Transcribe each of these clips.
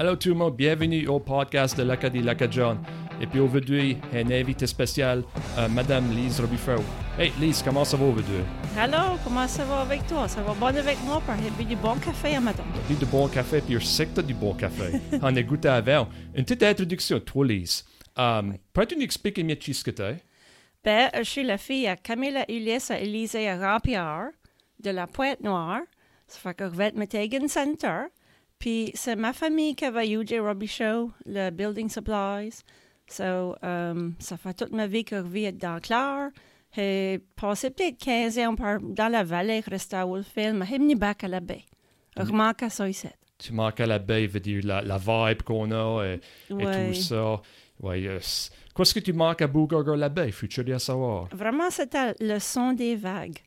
Allô tout le monde, bienvenue au podcast de l'Acadie Lacadjon. Et puis aujourd'hui, un invité spécial, euh, Madame Lise Robifaud. Hey Lise, comment ça va aujourd'hui? Allô, comment ça va avec toi? Ça va bon avec moi? J'ai bu du bon café un matin. Du du bon café, puis je sais que t'as du bon café. On a goûté avant. Une petite introduction, toi Lise. Um, Peux-tu nous expliquer mieux ce que t'es? Ben, je suis la fille à Camilla Ulysse à Élysée à Rampierre, de la Pointe-Noire. Ça fait que je vais être Center. Puis c'est ma famille qui va UJ Robbie Show, le Building Supplies. So, um, ça fait toute ma vie que je vis dans Clare. J'ai passé peut-être 15 ans dans la vallée, resté à Wolfville, mais j'ai venu back à la baie. Je manque à ça ici. Tu manques à la baie, veut dire la, la vibe qu'on a et, et Ouais. tout ça. Ouais, yes. Qu'est-ce que tu manques à Bougaga la baie? Faut-tu dire savoir? Vraiment, c'était le son des vagues.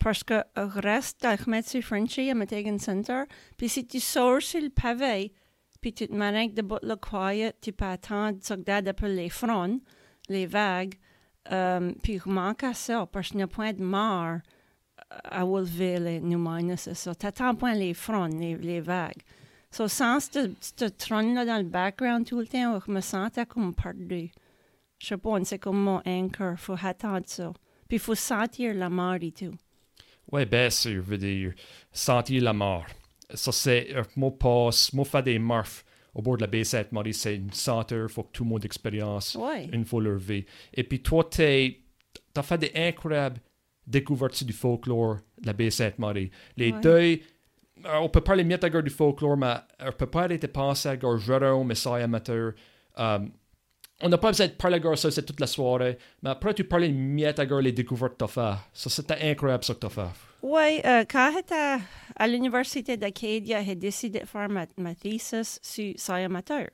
Parce que reste à Khmetsu Frenchy à Metegan Center. Puis si tu sors sur le pavé, puis tu te manques de bout le quiet, tu peux attendre ce que d'après les fronts, les vagues. Um, puis je manque à ça, parce qu'il n'y a point de mort à Wolfville et New Mines, c'est ça. T'attends point les fronts, les, les vagues. So, sans ce trône-là dans le background tout le temps, je me sentais comme perdu. Je sais pas, c'est comme mon anchor. Faut attendre ça. Puis il faut sentir la mort et tout. Ouais, bien sûr, veut dire sentir la mort. Ça, c'est, euh, moi, passe, moi, faire des morphs au bord de la baie Sainte-Marie, c'est une senteur, faut que tout le monde expérience Ouais. une fois leur vie. Et puis toi, t'as fait des incroyables découvertes du folklore de la baie Sainte-Marie. Les Ouais. deuils, euh, on peut parler mieux à du folklore, mais on peut pas arrêter de penser à Jérôme, Messiah amateur. Um, on n'a pas besoin de parler à ça, c'est toute la soirée, mais après tu parles mieux à les découvertes que t'as fait. Ça, c'était incroyable ce que t'as fait. Ouais, euh, quand j'étais à l'Université d'Acadia, j'ai décidé de faire ma, ma thesis sur ça amateur.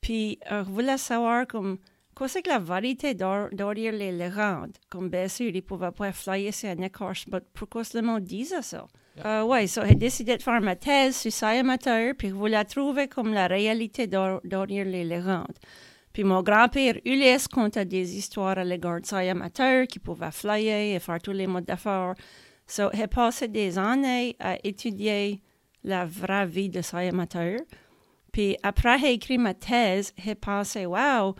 Puis, euh, je voulais savoir comme, quoi c'est que la variété d'or- derrière les légendes. Comme bien sûr, ils ne pouvaient pas flyer sur un écorche, mais pourquoi le monde disait ça? Euh, ouais, so, j'ai décidé de faire ma thèse sur ça amateur, puis je voulais trouver comme la réalité d'or- derrière les légendes. Puis mon grand-père Ulysse contait des histoires à l'égard de ça amateur qui pouvaient flyer et faire tous les modes d'affaires. So, j'ai passé des années à étudier la vraie vie de ça amateur. Puis après, j'ai écrit ma thèse, j'ai pensé, wow,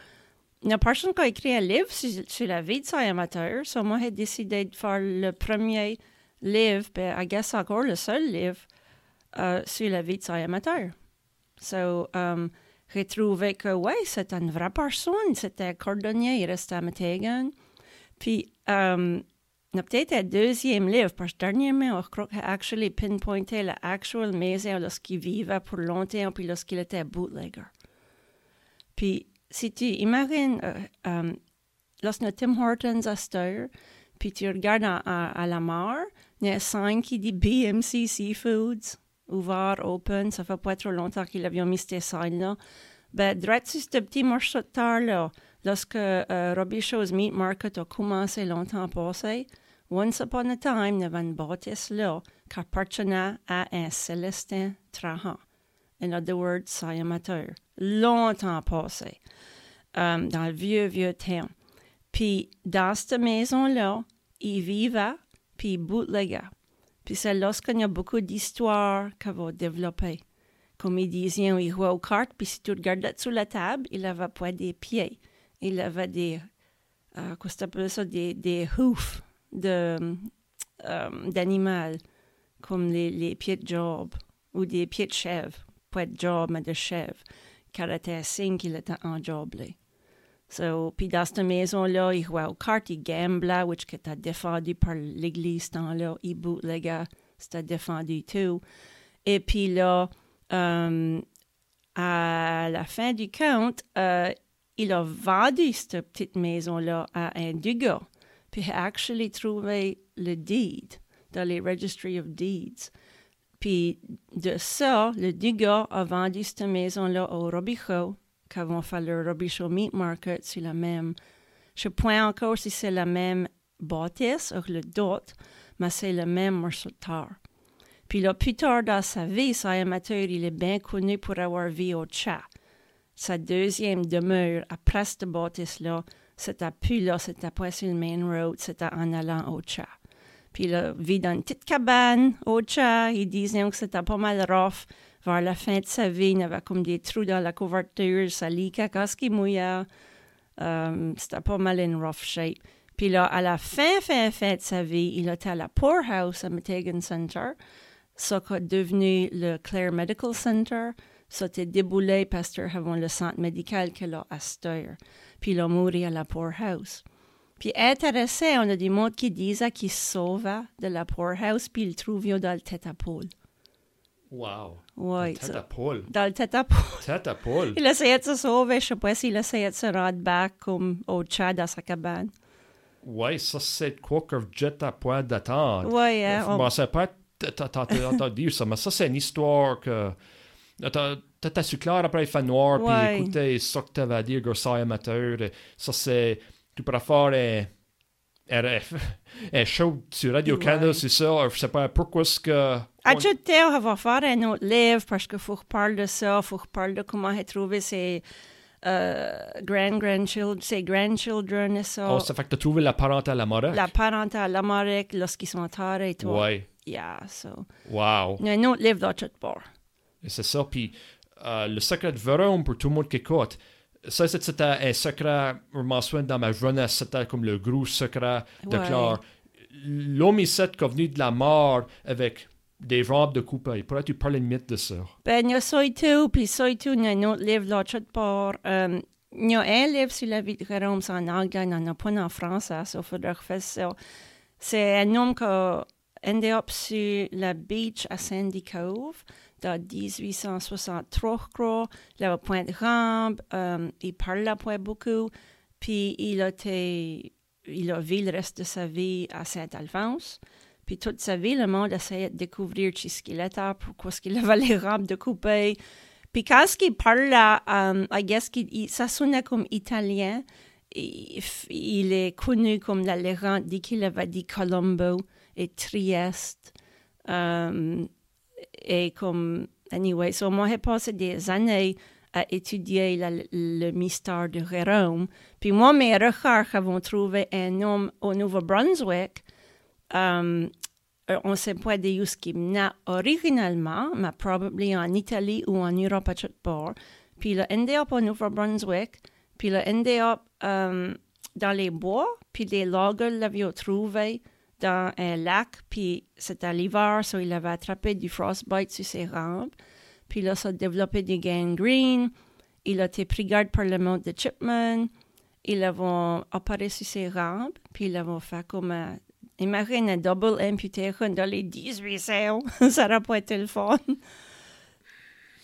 a personne qui a écrit un livre sur, la vie de ça amateur. So, moi, j'ai décidé de faire le premier livre, ben, I guess encore le seul livre euh, sur la vie de ça amateur. So, um, j'ai trouvé que, ouais, c'était une vraie personne. C'était cordonnier, il restait à Metegan. Puis, a peut-être un deuxième livre, parce que dernièrement, je crois qu'il a actually pinpointé la actuelle maison lorsqu'il vivait pour longtemps, puis lorsqu'il était bootlegger. Puis, si tu imagines, euh, euh, lorsque Tim Hortons cette heure, puis tu regardes à, à- à la mer, il y a un sign qui dit BMC Seafoods, ouvert, open, ça fait pas trop longtemps qu'ils avaient mis ces signes-là. Ben, direct sur ce petit morceau de terre-là, lorsque euh, Show's Meat Market a commencé longtemps passé, once upon a time, il y avait une bâtisse là qui appartenait à un Célestin Trahan. In other words, ça amateur. Longtemps passé, euh, dans le vieux, vieux temps. Puis, dans cette maison-là, il vivait, puis il bootleguait. Puis c'est lorsqu'il y a beaucoup d'histoires qu'on va développer. Comme il disait, il jouait aux cartes, puis si tu regardais sous la table, il avait pas des pieds. Il avait des, euh, qu'est-ce que t'appelles ça, des, des hoofs de, euh, comme les, les pieds de job, ou des pieds de chèvre. Pas de job, mais de chèvre, car était signe qu'il était enjoblé. So, puis dans cette maison-là, il jouait aux cartes, il gamblait, which était défendu par l'église temps-là. Il bootlegait, c'était défendu tout. Et puis là, euh, à la fin du compte, euh, il a vendu cette petite maison-là à un Dugas. Puis il a actually trouvé le deed dans les Registry of Deeds. Puis de ça, le Dugas a vendu cette maison-là au Robichaud, vont faire le Robichaud Meat Market sur la même. Je ne sais pas encore si c'est la même bâtisse ou le dot, mais c'est le même morceau de terre. Puis là, plus tard dans sa vie, ça amateur, il est bien connu pour avoir vu au chat. Sa deuxième demeure après cette bâtisse-là, c'était plus là, c'était pas sur le main road, c'était en allant au chat. Puis il a vit dans une petite cabane au chat. Il disait que c'était pas mal rough. Vers la fin de sa vie, il avait comme des trous dans la couverture, ça liquait quand il mouillait. Euh, C'était pas mal in rough shape. Puis là, à la fin, fin, fin de sa vie, il était à la Poorhouse à Metegan Center, ça qui est devenu le Clare Medical Center. Ça a déboulé parce avant le centre médical qu'il a à Steyr. Puis il a mouru à la Poorhouse. Puis intéressé, on a des mots qui disent qu'il sauva de la Poorhouse, puis il trouve dans le tête à poule. Wow. Ouais, Tête ça- à poule. dans le tête à poule. Tête à poule. Il essayait de se sauver, je sais pas s'il essayait de se rendre back comme au Tchad à sa cabane. Ouais, ça, c'est quoi que Jet à point d'attendre. Ouais, hein, Je on- pensais pas t- t- t- entendu ça, mais ça, c'est une histoire que. T'as t'as su clair après il fait noir, puis écoutez, ça que t'avais à dire, gros amateur. Ça, c'est. Tu pourrais faire un. un- un show sur Radio-Canada, c'est ça. Je sais pas pourquoi est-ce que. Ajouter, on va faire un autre livre parce qu'il faut reparler de ça, il faut reparler de comment trouvé ses euh, grand-grandchildren, ses grandchildren et ça. Oh, ça fait que t'as trouvé la parentale à Morec. la parentale l'Amérique lorsqu'ils sont enterrés et tout. Ouais. Yeah, so. Wow. Il y a un autre livre bord. Et c'est ça. Puis euh, le secret de Vérone, pour tout le monde qui écoute, ça, c'est- c'était un secret mentionné dans ma jeunesse. C'était comme le gros secret de Ouais. Claire. L'homme ici qui est venu de la mort avec des robes de coupé. Pourrais-tu parler une minute de ça? Ben, il y a ça et tout, puis ça et tout, il y a un autre livre tout bord. Euh, il y a un livre sur la vie de Jérôme, c'est en anglais, il n'y en a pas en français, ça, il faudrait refaire ça. C'est un homme qui up sur la beach à Sandy Cove dans 1863, je crois. Il avait point de rampe, euh, il parlait pas beaucoup, puis il a été, il a vécu le reste de sa vie à Saint-Alphonse. Puis toute sa vie, le monde essayait de découvrir ce qu'il était, pourquoi ce qu'il avait les rampes de couper. Puis quand qu'il parlait, um, I guess il- ça sonnait comme italien. Il, il est connu comme la légende dit qu'il avait dit Colombo et Trieste. Um, et comme, anyway, so moi j'ai passé des années à étudier la- le mystère de Jérôme. Puis moi, mes recherches avons trouvé un homme au Nouveau-Brunswick um, on sait pas de où ce qui venait originalement, mais probablement en Italie ou en Europe à tout bord. Puis il a endé au Nouveau-Brunswick, puis il a endé um, dans les bois, puis les logs l'avaient trouvé dans un lac, puis c'était l'hiver, so il avait attrapé du frostbite sur ses rampes. Puis là, ça a développé du gangrene. Il a été pris garde par le monde de Chipman. Ils l'avons opéré sur ses rampes, puis ils l'avont fait comme un Imagine un double amputation dans les 18 ans. ça n'aurait pas été le fun.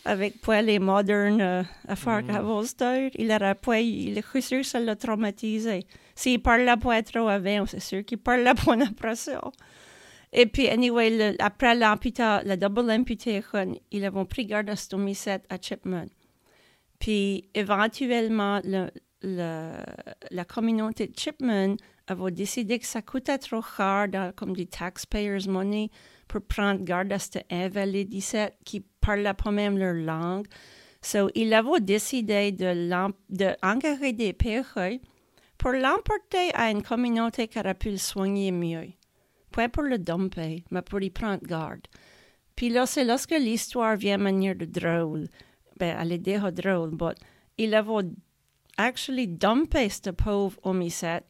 Avec pas les modernes euh, affaires qu'avant c'était, il aurait pas, il est sûr que ça l'a traumatisé. S'il parlait pas trop avant, c'est sûr qu'il parlait pas après ça. Et puis, anyway, le- après l'amputation, la double amputation, ils avons pris garde à Stomicet à Chipman. Puis, éventuellement, le, le- la communauté de Chipman avait décidé que ça coûtait trop cher, dans- comme du taxpayers' money, pour prendre garde à cet invalidicette qui ne parlait pas même leur langue. So, ils avaient décidé de, l'em- de engager des perruques pour l'emporter à une communauté qui aurait pu le soigner mieux. Pas pour le dumper, mais pour y prendre garde. Puis là, c'est lorsque l'histoire vient de manière de drôle. Ben, elle est déjà drôle, mais il avait actually dumpé ce pauvre homicide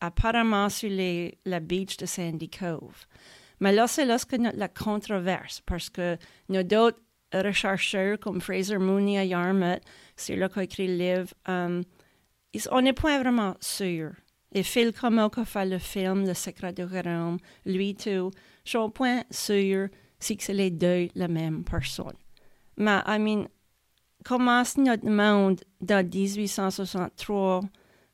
apparemment sur les, la beach de Sandy Cove. Mais là, c'est lorsque notre, la controverse, parce que nous d'autres rechercheurs comme Fraser Mooney à Yarmouth, c'est là qu'a écrit le livre, um, ils- on n'est pas vraiment sûr. Et Phil Como qui a fait le film Le secret de Jérôme, lui tout, je suis point sûr si que c'est les deux la même personne. Mais, I mean, comment notre monde dans 1863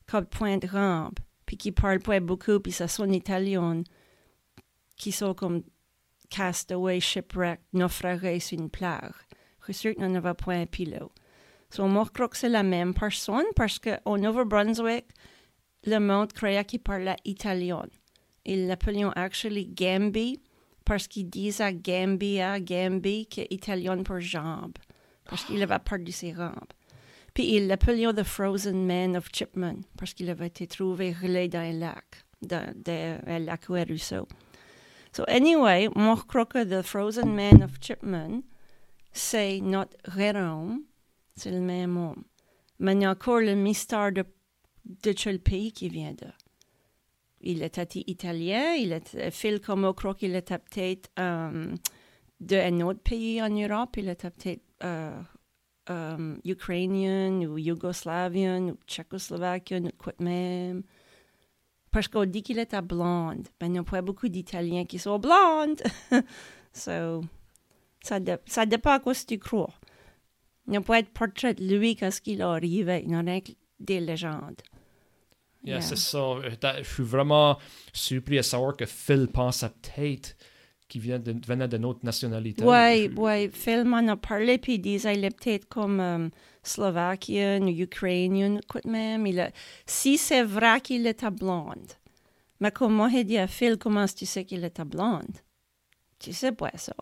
comme point de rampe, puis qui parle pas beaucoup, puis ça sonne italien, qui sont comme castaway, shipwreck, naufragés sur une plage. Je suis sûr qu'on n'avait pas un pilote. So, moi, je crois que c'est la même personne parce qu'au Nouveau-Brunswick, le monde croyait qu'il parlait italien. Ils l'appelaient actually Gambi parce qu'ils disaient Gambia, Gambi, qui est italien pour jambe, parce qu'il avait perdu ses rampes. Puis ils l'appelaient The Frozen Man of Chipman parce qu'il avait été trouvé gelé dans un lac, dans, dans un lac ruisseau. So anyway, crois que The Frozen Man of Chipman, c'est notre Rérôme, c'est le même homme. Mais il y a encore le mystère de, de quel pays qui vient de. Il était italien, il était, Phil Como croit qu'il était peut-être euh, d'un autre pays en Europe, il était peut-être euh, euh, ukrainien ou yougoslavien ou tchécoslovaquien ou quoi même. Parce qu'on dit qu'il était blonde. Mais il n'y a pas beaucoup d'Italiens qui sont blondes. so, ça, dé ça dépend à quoi tu crois. Il n'y a pas de portrait de lui quand il est arrivé. Il y en a des légendes. Yeah, c'est ça. Je suis vraiment surpris à savoir que Phil pense à peut-être qui de, venait de notre nationalité. Oui, oui. Phil m'en a parlé, puis il disait qu'il est peut-être comme um, slovakien ou ukrainien, quoi même. Il a, si c'est vrai qu'il était blonde, mais comment il dit à Phil, comment tu sais qu'il était blonde? Tu sais pas ça.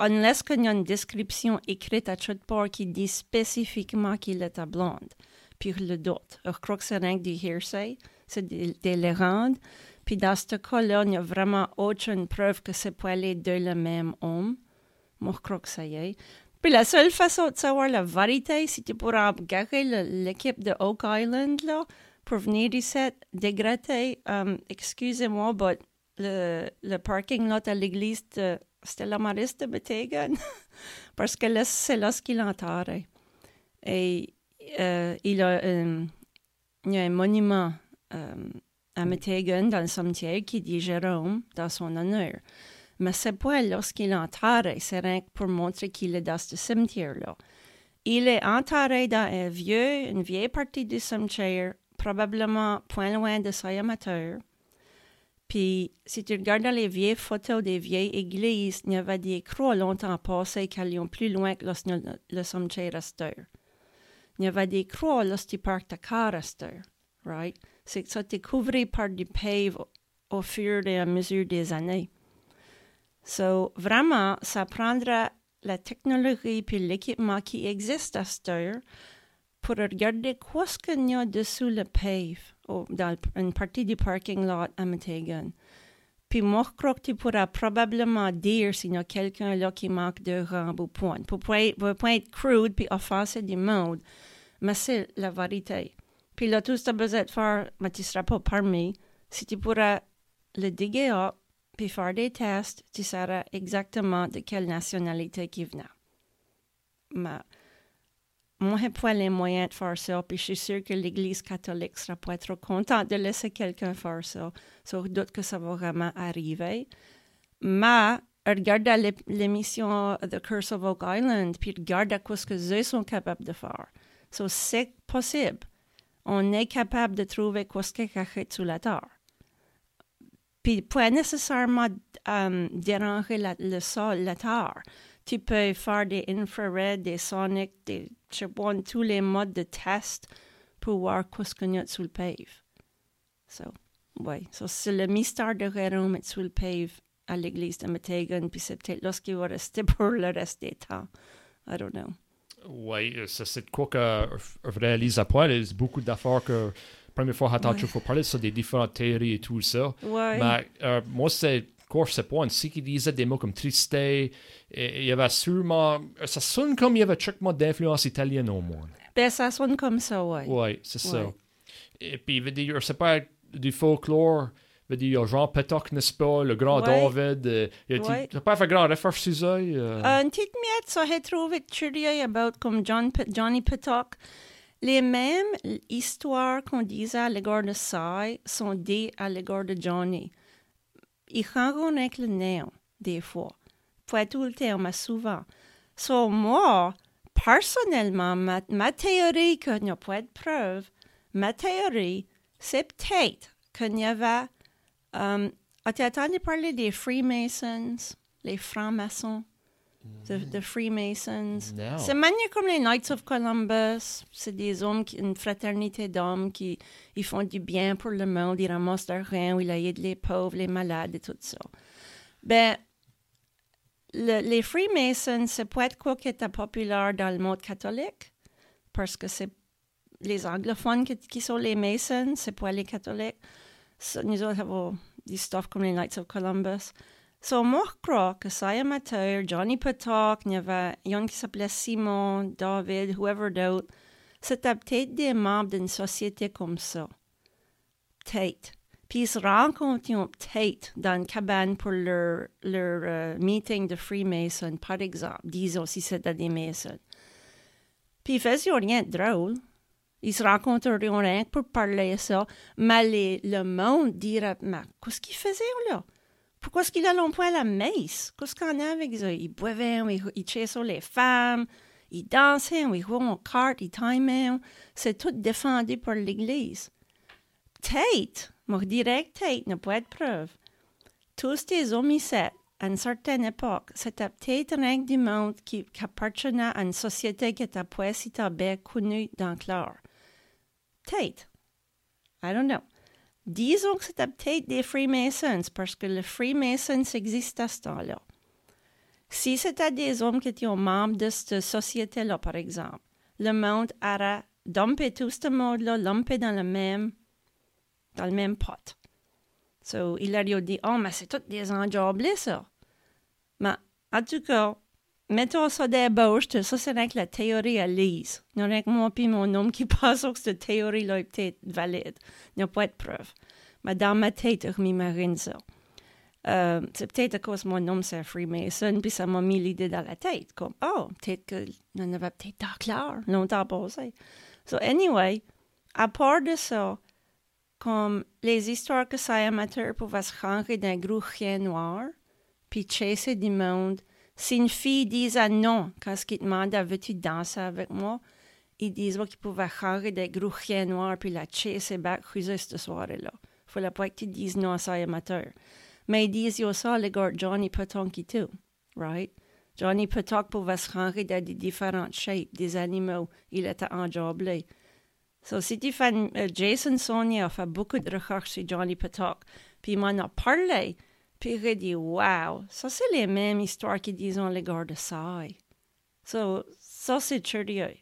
Unless qu'il y a une description écrite à toute part qui dit spécifiquement qu'il était blonde puis le doute. Je crois que c'est rien que du hearsay, c'est des, des légendes. Puis dans ce cas-là, il n'y a vraiment aucune preuve que c'est pas les deux le même homme. Moi, je crois que ça y est. Puis la seule façon de savoir la vérité, si tu pourras regarder l'équipe de Oak Island, là, pour venir ici, dégrader, um, excusez-moi, mais le, le parking lot à l'église de Stella Maris de Betegan, parce que là, c'est là ce qu'il entendait. Et euh, il, a, euh, il y a un monument euh, à Metegan dans le cimetière qui dit Jérôme dans son honneur. Mais c'est pas lorsqu'il est enterré, c'est rien que pour montrer qu'il est dans ce cimetière-là. Il est enterré dans un vieux, une vieille partie du cimetière, probablement point loin de sa amateur. Puis, si tu regardes les vieilles photos des vieilles églises, il y avait des croix longtemps passées qui allaient plus loin que le, le cimetière resteur il y avait des croix lorsque parc de Caraster, right? C'est que ça été couvert par du pave au fur et à mesure des années. So, vraiment, ça prendra la technologie puis l'équipement qui existe à cette heure pour regarder quoi ce qu'il y a dessous le pave, ou dans une partie du parking lot à Metegan. Puis moi, je crois que tu pourras probablement dire s'il y a quelqu'un là qui manque de rampe ou point. Pour ne pas être crude puis offenser du monde mais c'est la vérité. Puis là, tout ce que tu as besoin de faire, mais tu ne seras pas parmi. Si tu pourras le diguer puis faire des tests, tu sauras exactement de quelle nationalité qui venait. Mais moi, je n'ai pas les moyens de faire ça, puis je suis sûre que l'Église catholique ne sera pas trop contente de laisser quelqu'un faire ça. Sans doute que ça va vraiment arriver. Mais regarde l'émission The Curse of Oak Island, puis regarde quoi ce que eux sont capables de faire. So, c'est possible. On est capable de trouver ce qui est caché sous la terre. Puis, pas nécessairement um, déranger le sol, la terre. Tu peux faire des infrared, des sonics, des, je tous les modes de test pour voir ce qu'il y a sous le pave. So, ouais. So, c'est le mystère de Jérôme sous le pave à l'église de Metegan, puis c'est peut-être qui va rester pour le reste des temps. I don't know. Oui, c'est de quoi que je réalise après. Il y a beaucoup d'affaires que la première fois, attends, il faut parler sur des différentes théories et tout ça. Ouais. Mais euh, moi, c'est quoi, je sais pas, une qui disait des mots comme triste. Et il y avait sûrement. Ça sonne comme il y avait mot d'influence italienne au moins. Ben, ça sonne comme ça, oui. Oui, c'est ça. Et puis, je dire, c'est pas du folklore veux dire, Jean Petoc, n'est-ce pas, le grand David. Euh, tu n'as pas fait grand référence sur ça? Euh... Une petite miette, ça, j'ai trouvé curieux about comme John, Johnny Petoc. Les mêmes histoires qu'on disait à l'égard de Sai sont dites à l'égard de Johnny. Ils avec le néant, des fois. Pas tout le temps, mais souvent. So, moi, personnellement, ma, ma théorie, qu'il n'y a pas de preuve, ma théorie, c'est peut-être qu'il y avait Um, As-tu entendu parler des Freemasons, les francs-maçons? The, Freemasons. C'est manière comme les Knights of Columbus. C'est des hommes, qui, une fraternité d'hommes qui ils font du bien pour le monde, ils ramassent de rien, ils aident les pauvres, les malades et tout ça. Ben, les Freemasons, c'est peut-être quoi qui était populaire dans le monde catholique, parce que c'est les anglophones qui, sont les Masons, c'est pas les catholiques. Autres avons du stuff comme les Knights of Columbus. So, crois que ça amateur, Johnny Petok, il y avait un qui s'appelait Simon, David, whoever d'autre, c'était peut-être des membres d'une société comme ça. Peut-être. Puis ils se rencontrent peut-être dans une cabane pour leur, leur euh, meeting de Freemason, par exemple. Disons si c'était des Masons. Puis ils faisaient rien de drôle. Ils se rencontreraient rien pour parler ça. Mais le monde dirait, mais qu'est-ce qu'ils faisaient là? Pourquoi est-ce qu'ils n'allaient pas à la messe? Qu'est-ce qu'on a avec ça? Ils buvaient, ils, ils chassaient les femmes, ils dansaient, ils jouaient aux cartes, ils timaient. C'est tout défendu par l'Église. Tate, moi direct Tate, n'a pas de preuve. Tous ces homicides, à une certaine époque, c'était peut-être rien du monde qui, qui, appartenait à une société qui était pas si bien connue dans l'art. Tate. I don't know. Disons que c'était peut-être des Freemasons, parce que les Freemasons existent à ce temps-là. Si c'était des hommes qui étaient membres de cette société-là, par exemple, le monde aurait dumpé tout ce monde-là, lumpé dans le même, dans le même pot. So, il aurait dit, oh, mais c'est tout des enjoblés, ça. Mais, en tout cas, mettons ça d'ébauche, ça c'est rien que la théorie à lise. Il n'y a rien que moi et mon homme qui pense que cette théorie-là est peut-être valide. Il n'y a pas de preuve. Mais dans ma tête, je m'imagine ça. Euh, c'est peut-être cause mon nom c'est Freemason, puis ça m'a mis l'idée dans la tête, comme, oh, peut-être y en avait peut-être dans clair, longtemps passé. So, anyway, à part de ça, comme les histoires que ça amateur pouvaient se rendre d'un gros chien noir, puis chasser du monde, si une fille disait non quand il demandait veux-tu danser avec moi, ils disaient qu'il pouvait rentrer des gros noirs puis la chasser back cette soirée-là. Il fallait pas que tu dises non à ça amateur. Mais ils disent aussi le gars Johnny Potonki tout, right? Johnny Potok pouvait se rentrer dans des différentes shapes, des animaux. Il était enjoblé. So, si tu fais, uh, Jason Sonia a fait beaucoup de recherches sur Johnny Potok, puis il m'en a parlé. Puis il dit, wow, ça c'est les mêmes histoires qu'ils disent les gars de Sai. So, ça c'est curieux.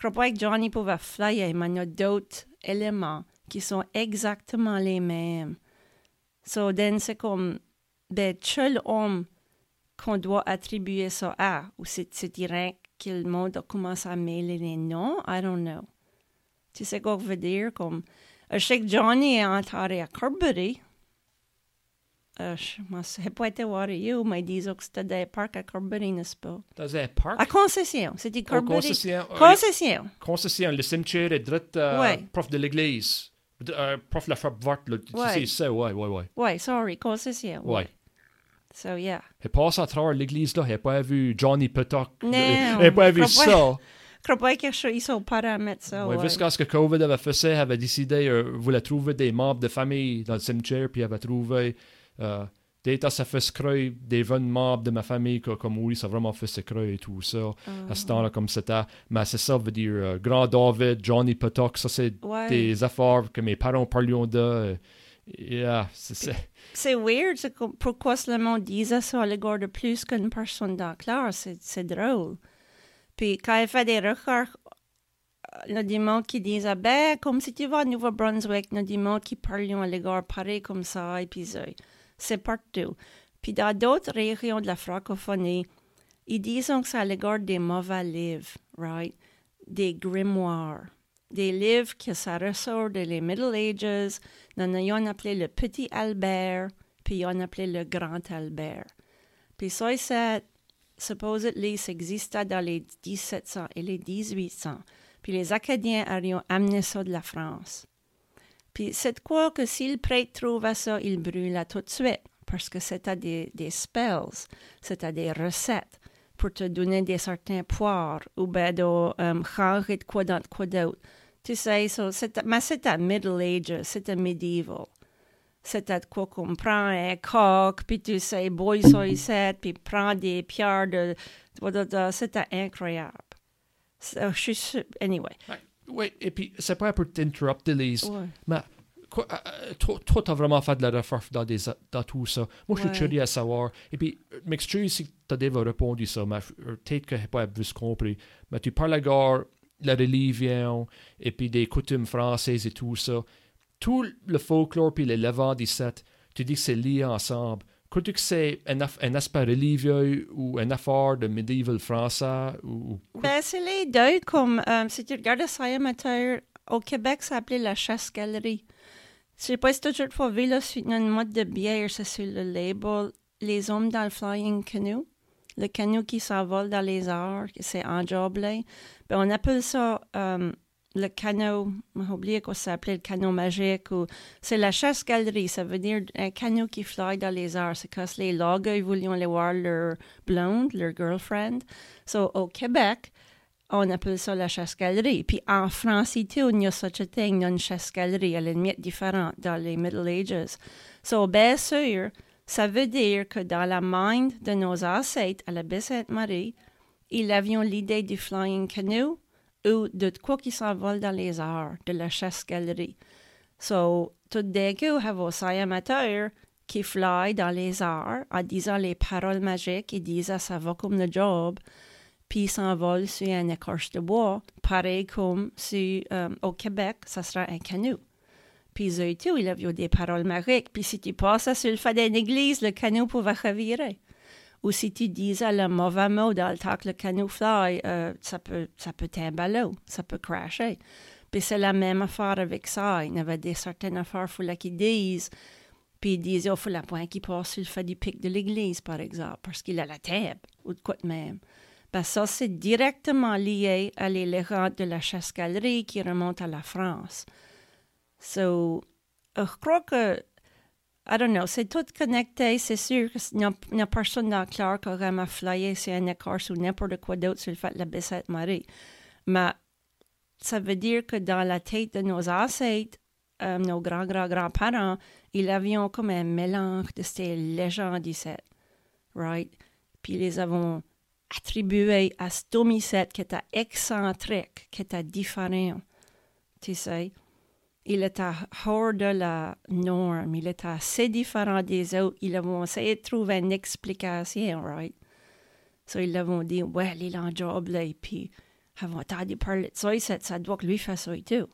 Je crois que Johnny pouvait flyer, mais il y a d'autres éléments qui sont exactement les mêmes. So, c'est comme des seuls hommes qu'on doit attribuer ça à, ou c'est direct que le monde a commencé à mêler les noms, I don't know. Tu sais quoi je veux dire? Comme, je sais que Johnny est enterré à Carberry, Uh, je sais pas été voir you, mais disons que c'était des parcs à Corbury, n'est-ce pas? Dans un parc? À concession. Oh, concession. Concession. Concession. Le cimetière est direct euh, Ouais. prof de l'église. Euh, prof de la frappe verte, là. Tu Ouais. sais ça, ouais, ouais, ouais. Ouais, sorry, concession. Ouais. So, yeah. Il passe à travers l'église, là. N'a pas vu Johnny Petok. Non, n'a pas vu je crois ça. Je crois pas qu'ils sont- ils sont paramètres ça, ouais. Jusqu'à ce que COVID avait fait ça, avait décidé, euh, voulait trouver des membres de famille dans le cimetière, puis avait trouvé euh, tas ça fait se croire, des membres de ma famille, que- comme oui, ça a vraiment fait se croire et tout ça. À ce temps-là, comme c'était. Mais c'est ça, veut dire, euh, Grand David, Johnny Potok, ça, c'est Ouais. des affaires que mes parents parlions de. euh, yeah, c'est ça. Weird, pourquoi le monde disait ça à l'égard de plus qu'une personne dans la classe. C'est, drôle. Puis quand il fait des recherches, euh, des monde qui disent, ah ben, comme si tu vas à Nouveau-Brunswick, des monde qui parlent à l'égard pareil comme ça, et puis ça, c'est partout. Puis dans d'autres régions de la francophonie, ils disent que c'est à l'égard des mauvais livres, right? Des grimoires. Des livres que ça ressort de les Middle Ages. Il y en a appelé le Petit Albert, puis ils ont appelé le Grand Albert. Puis ça, ça supposedly, ça existait dans les 1700 et les 1800. Puis les Acadiens ont amené ça de la France. Puis c'est quoi que si le prêtre trouvait ça, il brûlait tout de suite, parce que c'était des, des spells, c'était des recettes pour te donner des certains poires, ou ben de um, changer de quoi dans de quoi d'autre. Tu sais, so, mais c'était Middle Ages, c'était medieval. C'était quoi qu'on prend un coq, puis tu sais, bois ça ici, puis prend des pierres de... de- de- de- C'était incroyable. So, je suis Anyway. Oui, et puis, c'est pas pour t'interrupter, Lise. Ouais. Mais quoi, euh, euh, toi, t'as vraiment fait de la recherche dans, des, dans tout ça. Moi, je suis curieux à savoir. Et puis, m'excuse si t'as déjà répondu ça, mais euh, peut-être que j'ai pas plus compris. Mais tu parles à gare, la religion, et puis des coutumes françaises et tout ça. Tout le folklore puis les levants 17, tu dis que c'est lié ensemble. Crois-tu que c'est un, aspect religieux ou un affaire de médiéval français ou... Ben, c'est les deux, comme euh, si tu regardes ça amateur, au Québec, ça s'appelait la chasse-galerie. Je sais pas si tu as toujours vu, là, sur une mode de bière, c'est sur le label Les hommes dans le flying canoe. Le canot qui s'envole dans les airs, c'est enjoblé. Ben, on appelle ça euh, le canot, j'ai oublié quoi ça s'appelait, le canot magique. ou C'est la chasse-galerie, ça veut dire un canot qui fly dans les airs. C'est quand les logs, ils voulaient aller voir leur blonde, leur girlfriend. So, au Québec, on appelle ça la chasse-galerie. Puis en France, il y a such a thing, une chasse-galerie, elle est différente dans les Middle Ages. So, bien sûr, ça veut dire que dans la mind de nos ancêtres à la baie Sainte-Marie, ils avaient l'idée du flying canoe ou de quoi qui s'envole dans les airs, de la chasse-galerie. So, tout d'un coup, a vos amateurs qui fly dans les airs en disant les paroles magiques, ils disent ça va comme le job, puis ils s'envolent sur une écorce de bois, pareil comme si euh, au Québec, ça sera un canot. Puis eux tout, ils avaient des paroles magiques, puis si tu passes sur le fait d'une église, le canot pouvait revirer. Ou si tu disais le mauvais mot dans le temps que le canot fly, euh, ça peut, ça peut l'eau, ça peut crasher. Puis c'est la même affaire avec ça. Il y avait des certaines affaires, il qu'ils disent. Puis ils disaient, il faut la point qui passe sur le fait du pic de l'église, par exemple, parce qu'il a la table, ou de quoi de même. Ben ça, c'est directement lié à les légendes de la chasse-galerie qui remontent à la France. So, je crois que, I don't know, c'est tout connecté. C'est sûr qu'il personne dans le clair qui aurait à flyer sur un écorce ou n'importe quoi d'autre sur le fait de la Bessette Marie. Mais ça veut dire que dans la tête de nos ancêtres, euh, nos grands-grands-grands-parents, ils avaient comme un mélange de ces légendes ici, right? Puis ils avons attribuées à ce domicile qui était excentrique, qui était différent, tu sais. Il était hors de la norme, il était assez différent des autres. Ils ont essayé de trouver une explication, right? So ils l'ont dit, well, il est en job là, et puis avons entendu parler de ça, ça, ça doit que lui faire ça et tout.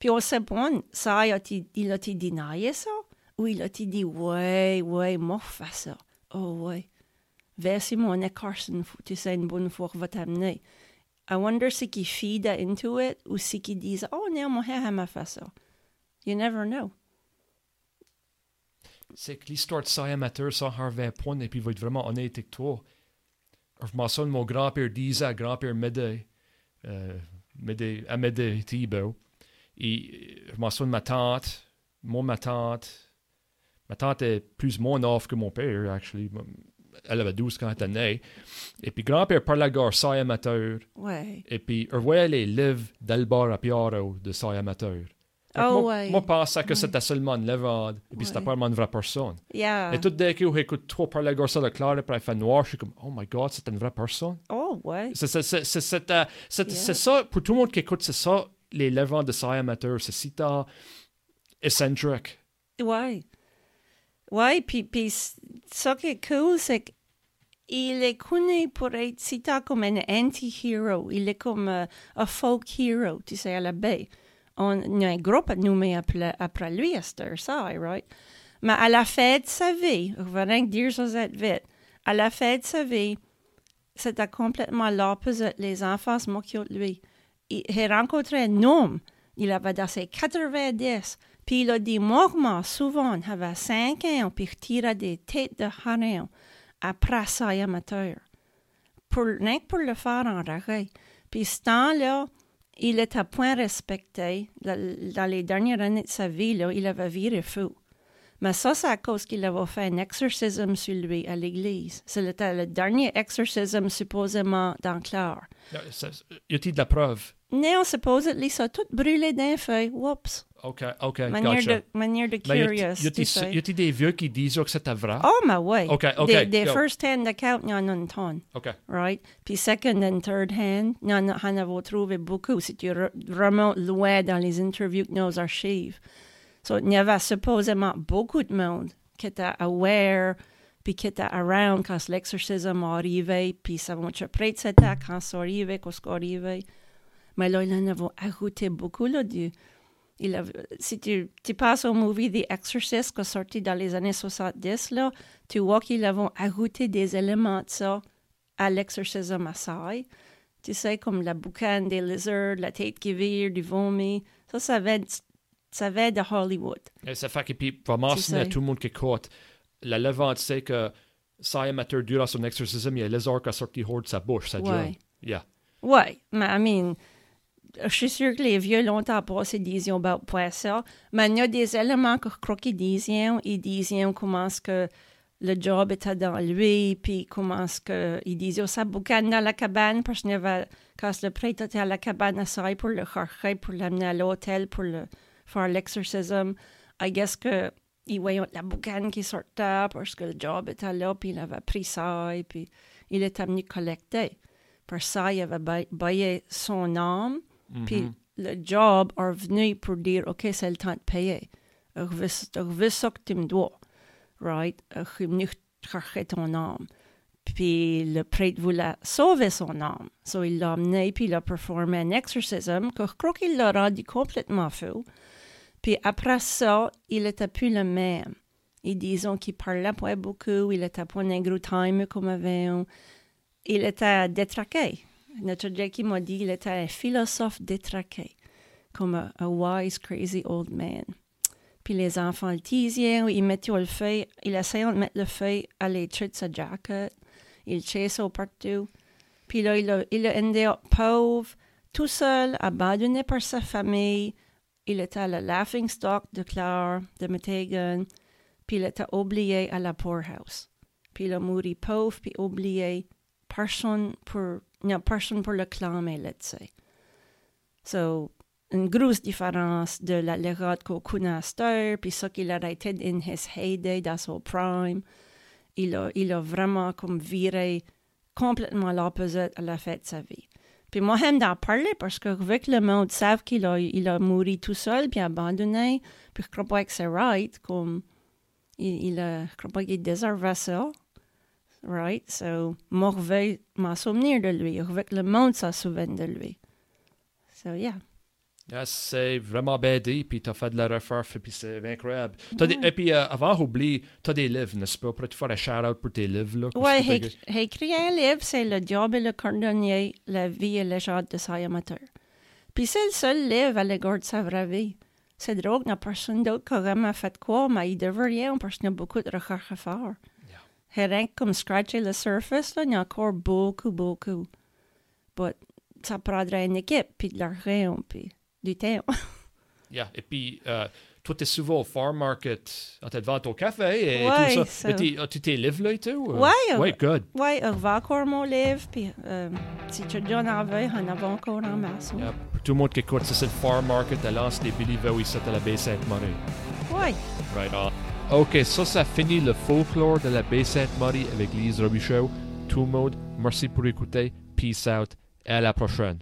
Puis on sait pas, ça, il a-t-il il a-t-il dénié ça? Ou il a-t-il dit, ouais, ouais, moi, fais ça. Oh, ouais. Versi mon Carson, tu sais, une bonne fois, va t'amener. I wonder si qui feed into it ou si qui disent, oh, non, mon frère m'a fait ça. You never know. C'est que l'histoire de ça amateur, ça 20 points, et puis il va être vraiment honnête avec toi. Je souviens, mon grand-père disait, grand-père Médé, euh, Médé, à Médé, Thibault, et je m'en souviens de ma tante, moi, ma tante, ma tante est plus mon off que mon père, actually. Elle avait 12 quand elle était née. Et puis grand-père parlait à amateur. Ouais. Et puis, je voyais les livres d'Albar à Piaro de ça amateur. Oh, moi, ouais. moi, je pensais que Ouais. c'était seulement une légende, et puis c'était pas vraiment une vraie personne. Yeah. Et tout d'un coup, j'écoute trop parler à gare ça de clair, et puis il fait noir, je suis comme, oh my god, c'est une vraie personne. Oh, ouais. C'est euh, Yeah. ça, pour tout le monde qui écoute, c'est ça, les légendes de ça amateur. C'est si t'as eccentric. Ouais. Ouais, puis, puis ça qui est cool, c'est qu'il est connu pour être cité comme un anti-hero. Il est comme euh, un folk hero, tu sais, à la baie. On, il y a un groupe nommé après, après lui à ça, right? Mais à la fin de sa vie, je vais rien que dire ça vite, à la fin de sa vie, c'était complètement l'opposite. Les enfants se moquaient de lui. Il a rencontré un homme, il avait dans ses 90, puis il a dit, moi, souvent, j'avais 5 ans, puis je tirais des têtes de hareng après ça amateur. Pour, rien que pour le faire en arrêt. Puis ce temps-là, il était point respecté. Dans, les dernières années de sa vie, là, il avait viré fou. Mais ça, c'est à cause qu'il avait fait un exorcisme sur lui à l'église. C'était le dernier exorcisme supposément dans Claire. Euh, Y a-t-il de la preuve? Non, supposedly, ça a tout brûlé d'un feu. Whoops. Ok, ok, Manière gotcha. de, manière de Mais y curious, a-t-il- y a-t-il des vieux qui disent que c'était vrai? Oh, my way. Ok, ok, Des, des first-hand accounts, il y en a une tonne. Ok. right? Puis second and third hand, il y en a, a trouvé beaucoup si tu re- remontes loin dans les interviews de nos archives. So, il y avait supposément beaucoup de monde qui était aware, puis qui était around quand l'exorcisme arrivait, puis ça va être cet acte quand ça arrivait, quand ça arrivait. Mais là, il en avait ajouté beaucoup là, du, Il a, si tu, tu passes au movie The Exorcist, qui est sorti dans les années 70, là, tu vois qu'ils ont ajouté des éléments de ça à l'exorcisme à Sai. Tu sais, comme la boucane des lizards, la tête qui vire, du vomi. Ça, ça vient, de- ça vient de Hollywood. Et ça fait que, puis, mentionner à tout le monde qui écoute, la levante sait que ça amateur durant son exorcisme, il y a un lézard qui a sorti hors de sa bouche, sa Ouais. job. Yeah. Ouais, mais I mean, je suis sûre que les vieux longtemps passé disaient about ça, mais il y a des éléments que je crois qu'ils disaient, ils disaient comment est-ce que le job était dans lui, puis comment est-ce que, ils disaient, ça boucane dans la cabane, parce avait, quand le prêtre était à la cabane à pour le chercher, pour l'amener à l'hôtel, pour le faire l'exorcisme, I guess que, ils voyaient la boucane qui sortait, parce que le job était là, puis il avait pris ça, et puis il était venu collecter. Pour ça, il avait ba- baillé son âme, puis le job est venu pour dire, OK, c'est le temps de payer. Je veux, ça que tu me dois. Right? Je suis venu chercher ton âme. Puis le prêtre voulait sauver son âme. So il l'a amené, puis il a performé un exorcisme que je crois qu'il l'a rendu complètement fou. Puis après ça, il était plus le même. Ils disent qu'il parlait pas beaucoup, il était pas un gros time comme avant. Il était détraqué. Notre Jackie m'a dit qu'il était un philosophe détraqué, comme un wise, crazy old man. Puis les enfants le teasaient, ils mettaient le feu, il essayait de mettre le feu à l'étui de sa jacket, il chassait partout. Puis là, il a, il pauvre, tout seul, abandonné par sa famille. Il était le laughing stock de Claire, de Metegan, puis il était oublié à la poorhouse. Puis il a mouru pauvre, puis oublié, personne pour, non, personne pour le clamer, let's say. So, une grosse différence de la légate qu'on connaît puis ça qu'il a arrêté in his heyday, dans son prime. Il a, il a vraiment comme viré complètement l'opposite à la fin de sa vie. Puis moi, j'aime d'en parler parce que vu que le monde savent qu'il a, il a mouru tout seul puis abandonné, puis je crois pas que c'est right, comme il, il a, je crois pas qu'il déservait ça, right? So, moi, je veux m'en souvenir de lui, que le monde s'en souvienne de lui. So, yeah. Yeah, c'est vraiment bien dit, puis t'as fait de la refaire, puis c'est incroyable. T'as des- et puis, euh, avant, oublie, t'as des livres, n'est-ce pas? Pourrais-tu faire un shout-out pour tes livres, là? Ouais, j'ai écrit un livre, c'est Le diable et le cordonnier, la vie et légende de sa amateur. Puis c'est le seul livre à l'égard de sa vraie vie. C'est drôle, il n'y a personne d'autre qui a vraiment fait quoi, mais il devrait rien parce qu'il y a beaucoup de recherches à faire. Et rien que comme scratcher le surface, là, il y a encore beaucoup, beaucoup. Mais ça prendrait une équipe, puis de l'argent, puis du temps. Yeah. Et puis, euh, toi, t'es souvent au farm market, en train de vendre ton café et Ouais, tout ça. Mais t'es- as-tu tes livres là et tout? euh? Ouais, Ouais, good. ouais, je vais encore mon livre, puis euh, si tu en veux, on en a encore en masse. Yeah. Pour tout le monde qui écoute, c'est le farm market à lance des Billy Vow ici à la baie Sainte-Marie. Ouais. Right on. OK, ça, ça finit le folklore de la baie Sainte-Marie avec Lise Robichaud. Tout le monde, merci pour écouter. Peace out. Et à la prochaine.